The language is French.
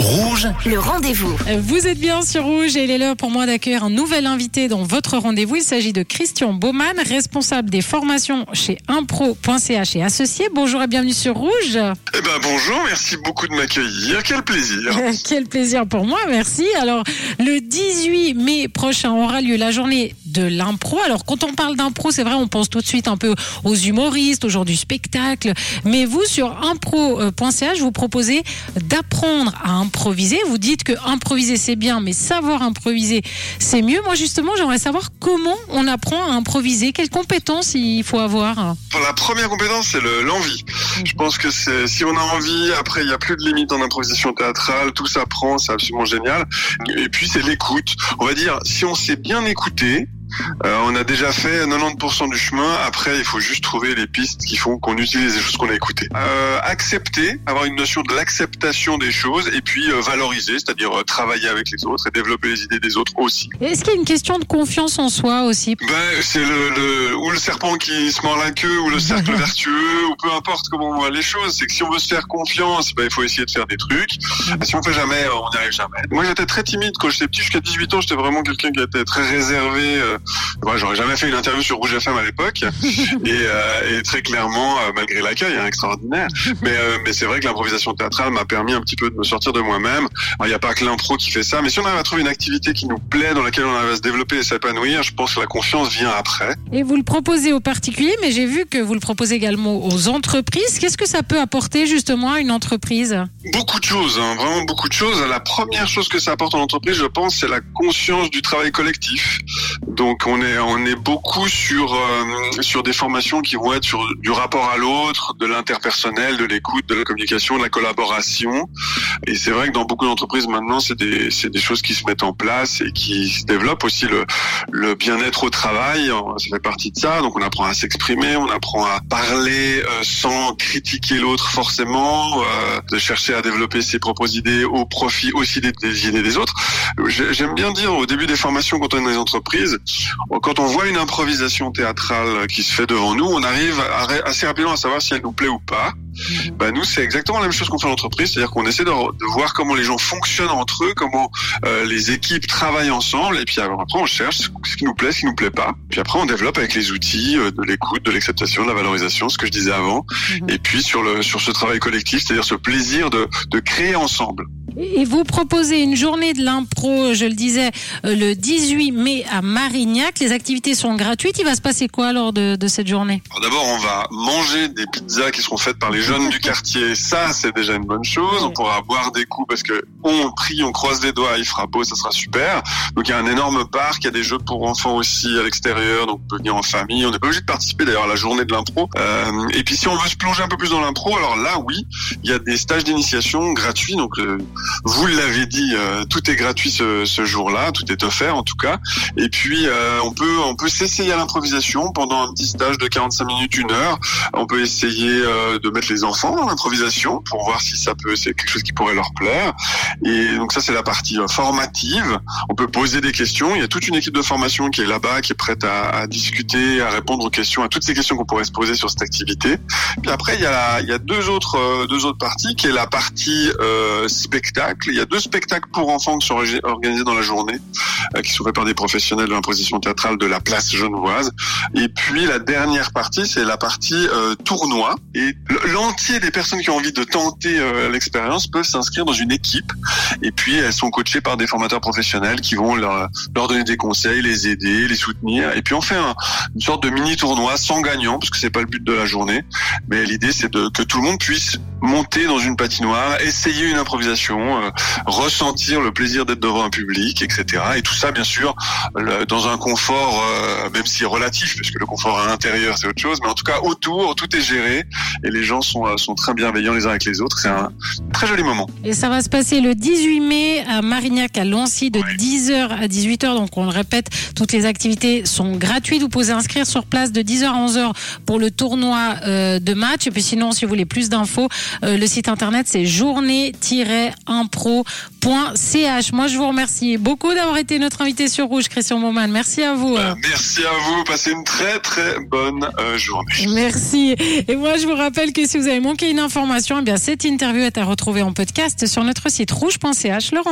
Rouge, le rendez-vous. Vous êtes bien sur Rouge et il est l'heure pour moi d'accueillir un nouvel invité dans votre rendez-vous. Il s'agit de Christian Baumann, responsable des formations chez impro.ch et associé. Bonjour et bienvenue sur Rouge. Eh ben bonjour, merci beaucoup de m'accueillir. Quel plaisir. Quel plaisir pour moi, merci. Alors, le 18 mai prochain aura lieu la journée de l'impro. Alors, quand on parle d'impro, c'est vrai, on pense tout de suite un peu aux humoristes, aux gens du spectacle. Mais vous, sur impro.ch, vous proposez d'apprendre à improviser. Vous dites que improviser c'est bien, mais savoir improviser c'est mieux. Moi justement, j'aimerais savoir comment on apprend à improviser, quelles compétences il faut avoir? La première compétence c'est l'envie. Je pense que si on a envie, après il n'y a plus de limite en improvisation théâtrale, tout s'apprend, c'est absolument génial. Et puis c'est l'écoute. On va dire si on sait bien écouter, euh, on a déjà fait 90% du chemin. Après, il faut juste trouver les pistes qui font qu'on utilise les choses qu'on a écoutées. Euh, accepter, avoir une notion de l'acceptation des choses et puis euh, valoriser, c'est-à-dire euh, travailler avec les autres et développer les idées des autres aussi. Est-ce qu'il y a une question de confiance en soi aussi? Ben, C'est le, le, ou le serpent qui se mord la queue ou le cercle vertueux ou peu importe comment on voit les choses. C'est que si on veut se faire confiance, ben, il faut essayer de faire des trucs. Si on fait jamais, on n'y arrive jamais. Moi, j'étais très timide quand j'étais petit. Jusqu'à 18 ans, j'étais vraiment quelqu'un qui était très réservé. Moi, j'aurais jamais fait une interview sur Rouge FM à l'époque, et, euh, et, très clairement, euh, malgré l'accueil hein, extraordinaire, mais, euh, mais c'est vrai que l'improvisation théâtrale m'a permis un petit peu de me sortir de moi-même. Il n'y a pas que l'impro qui fait ça, mais si on arrive à trouver une activité qui nous plaît, dans laquelle on arrive à se développer et s'épanouir, je pense que la confiance vient après. Et vous le proposez aux particuliers, mais j'ai vu que vous le proposez également aux entreprises. Qu'est-ce que ça peut apporter justement à une entreprise? Beaucoup de choses, hein, vraiment beaucoup de choses. La première chose que ça apporte en entreprise, je pense, c'est la conscience du travail collectif. Donc on est on est beaucoup sur euh, sur des formations qui vont être sur du rapport à l'autre, de l'interpersonnel, de l'écoute, de la communication, de la collaboration. Et c'est vrai que dans beaucoup d'entreprises maintenant, c'est des c'est des choses qui se mettent en place et qui se développent aussi le le bien-être au travail. Ça fait partie de ça. Donc on apprend à s'exprimer, on apprend à parler euh, sans critiquer l'autre forcément, euh, de chercher à développer ses propres idées au profit aussi des, des idées des autres. J'aime bien dire au début des formations quand on est dans les entreprises, quand on voit une improvisation théâtrale qui se fait devant nous, on arrive assez rapidement à savoir si elle nous plaît ou pas. Bah nous, c'est exactement la même chose qu'on fait en entreprise, c'est-à-dire qu'on essaie de, de, voir comment les gens fonctionnent entre eux, comment euh, les équipes travaillent ensemble, et puis après on cherche ce qui nous plaît, ce qui nous plaît pas. Puis après on développe avec les outils euh, de l'écoute, de l'acceptation, de la valorisation, ce que je disais avant, et puis sur le sur ce travail collectif, c'est-à-dire ce plaisir de, de créer ensemble. Et vous proposez une journée de l'impro, je le disais, euh, le 18 mai à Marignac. Les activités sont gratuites. Il va se passer quoi lors de, de cette journée? D'abord, on va manger des pizzas qui seront faites par les jeunes du quartier. Ça, c'est déjà une bonne chose. On pourra boire des coups parce que on prie, on croise les doigts, il fera beau, ça sera super. Donc il y a un énorme parc, il y a des jeux pour enfants aussi à l'extérieur, donc on peut venir en famille. On n'est pas obligé de participer d'ailleurs à la journée de l'impro. Euh, et puis si on veut se plonger un peu plus dans l'impro, alors là, oui, il y a des stages d'initiation gratuits. Donc euh, vous l'avez dit, euh, tout est gratuit ce, ce jour-là, tout est offert en tout cas. Et puis euh, on peut on peut s'essayer à l'improvisation pendant un petit stage de 45 minutes, une heure. On peut essayer euh, de mettre les enfants dans l'improvisation pour voir si ça peut c'est quelque chose qui pourrait leur plaire. Et donc ça c'est la partie formative. On peut poser des questions. Il y a toute une équipe de formation qui est là-bas, qui est prête à, à, discuter, à répondre aux questions, à toutes ces questions qu'on pourrait se poser sur cette activité. Puis après il y a il y a deux autres deux autres parties qui est la partie spectacle il y a deux spectacles pour enfants qui sont organisés dans la journée, euh, qui sont faits par des professionnels de l'imposition théâtrale de la place genevoise. Et puis la dernière partie, c'est la partie euh, tournoi. Et l'entier des personnes qui ont envie de tenter euh, l'expérience peuvent s'inscrire dans une équipe. Et puis elles sont coachées par des formateurs professionnels qui vont leur, donner des conseils, les aider, les soutenir. Et puis on fait un, une sorte de mini tournoi sans gagnant, parce que c'est pas le but de la journée. Mais l'idée c'est que tout le monde puisse monter dans une patinoire, essayer une improvisation, euh, ressentir le plaisir d'être devant un public, etc. Et tout ça, bien sûr, le, dans un confort, euh, même si relatif, puisque le confort à l'intérieur, c'est autre chose, mais en tout cas, autour, tout est géré et les gens sont, euh, sont très bienveillants les uns avec les autres. C'est un très joli moment. Et ça va se passer le 18 mai à Marignac, à Lancy, de oui. 10h à 18h. Donc, on le répète, toutes les activités sont gratuites. Vous pouvez inscrire sur place de 10h à 11h pour le tournoi euh, de match. Et puis sinon, si vous voulez plus d'infos, Euh, le site internet, c'est journée-impro.ch. Moi, je vous remercie beaucoup d'avoir été notre invité sur Rouge, Christian Baumann. Merci à vous. Bah, merci à vous. Passez une très très bonne euh, journée. Merci. Et moi, je vous rappelle que si vous avez manqué une information, eh bien, cette interview est à retrouver en podcast sur notre site rouge.ch. Laurent